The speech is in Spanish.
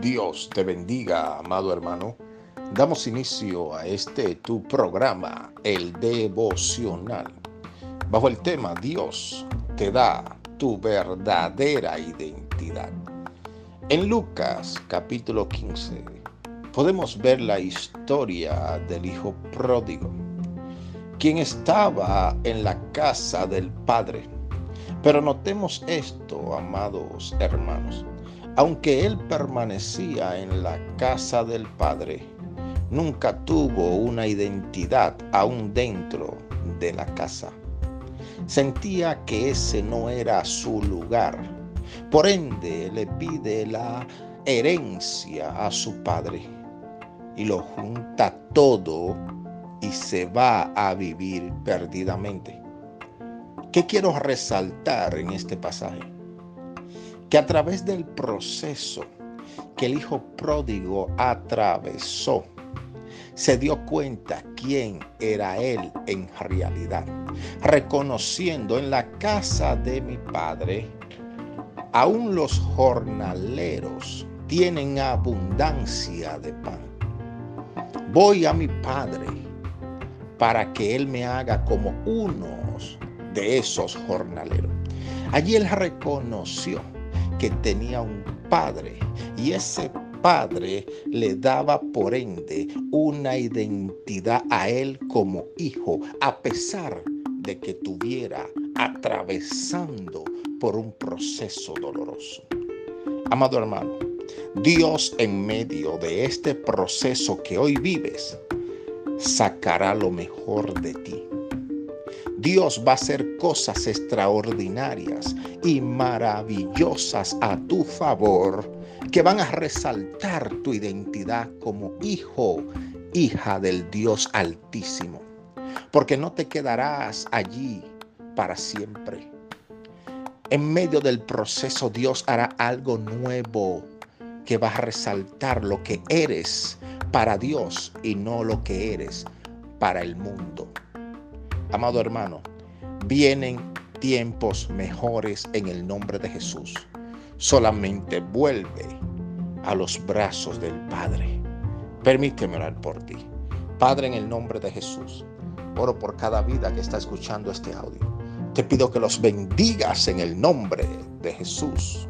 Dios te bendiga, amado hermano. Damos inicio a este tu programa, el devocional, bajo el tema Dios te da tu verdadera identidad. En Lucas capítulo 15 podemos ver la historia del hijo pródigo, quien estaba en la casa del padre. Pero notemos esto, amados hermanos aunque él permanecía en la casa del Padre, nunca tuvo una identidad aún dentro de la casa. Sentía que ese no era su lugar. Por ende, le pide la herencia a su padre y lo junta todo y se va a vivir perdidamente. ¿Qué quiero resaltar en este pasaje? que a través del proceso que el hijo pródigo atravesó, se dio cuenta quién era él en realidad, reconociendo en la casa de mi padre, aún los jornaleros tienen abundancia de pan. Voy a mi padre para que él me haga como unos de esos jornaleros. Allí él reconoció que tenía un padre y ese padre le daba por ende una identidad a él como hijo, a pesar de que tuviera atravesando por un proceso doloroso. Amado hermano, Dios en medio de este proceso que hoy vives, sacará lo mejor de ti. Dios va a hacer cosas extraordinarias y maravillosas a tu favor que van a resaltar tu identidad como hijo, hija del Dios Altísimo. Porque no te quedarás allí para siempre. En medio del proceso Dios hará algo nuevo que va a resaltar lo que eres para Dios y no lo que eres para el mundo. Amado hermano, vienen tiempos mejores en el nombre de Jesús. Solamente vuelve a los brazos del Padre. Permíteme orar por ti. Padre, en el nombre de Jesús, oro por cada vida que está escuchando este audio. Te pido que los bendigas en el nombre de Jesús.